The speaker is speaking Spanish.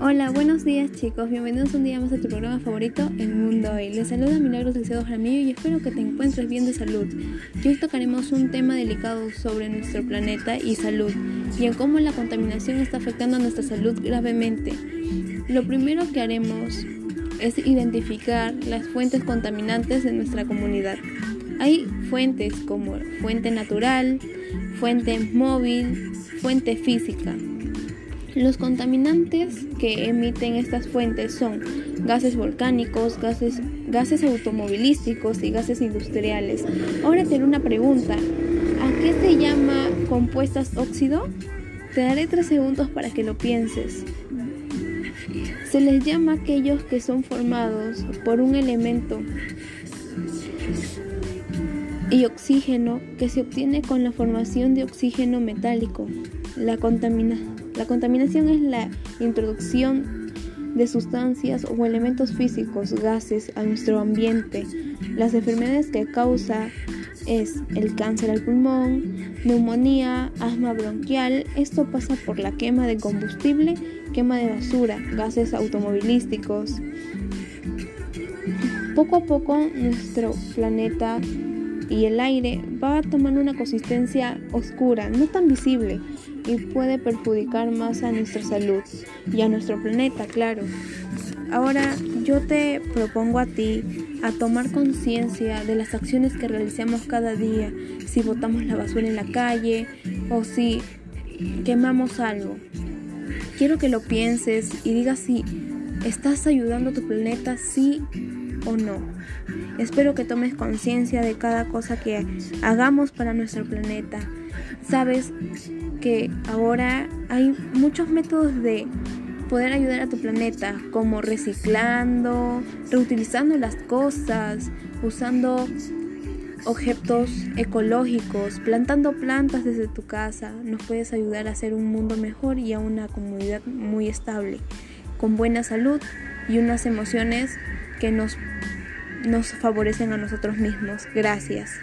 Hola, buenos días chicos, bienvenidos un día más a tu programa favorito, El Mundo Hoy. Les saluda Milagros Liceo Jaramillo y espero que te encuentres bien de salud. hoy tocaremos un tema delicado sobre nuestro planeta y salud y en cómo la contaminación está afectando a nuestra salud gravemente. Lo primero que haremos es identificar las fuentes contaminantes de nuestra comunidad. Hay fuentes como fuente natural, fuente móvil, fuente física. Los contaminantes que emiten estas fuentes son gases volcánicos, gases, gases automovilísticos y gases industriales. Ahora te una pregunta. ¿A qué se llama compuestas óxido? Te daré tres segundos para que lo pienses. Se les llama aquellos que son formados por un elemento y oxígeno que se obtiene con la formación de oxígeno metálico. La, contaminación es la introducción de sustancias o elementos físicos, gases a nuestro ambiente. Las enfermedades que causa es el cáncer al pulmón, neumonía, asma bronquial. Esto pasa por la quema de combustible, quema de basura, gases automovilísticos. Poco a poco nuestro planeta y el aire va tomando una consistencia oscura, no tan visible, y puede perjudicar más a nuestra salud y a nuestro planeta, claro. Ahora yo te propongo a ti a tomar conciencia de las acciones que realizamos cada día, si botamos la basura en la calle o si quemamos algo. Quiero que lo pienses y digas si estás ayudando a tu planeta, sí no. Espero que tomes conciencia de cada cosa que hagamos para nuestro planeta. Sabes que ahora hay muchos métodos de poder ayudar a tu planeta, como reciclando, reutilizando las cosas, usando objetos ecológicos, plantando plantas desde tu casa, nos puedes ayudar a hacer un mundo mejor y a una comunidad muy estable, con buena salud y unas emociones que nos, nos favorecen a nosotros mismos. Gracias.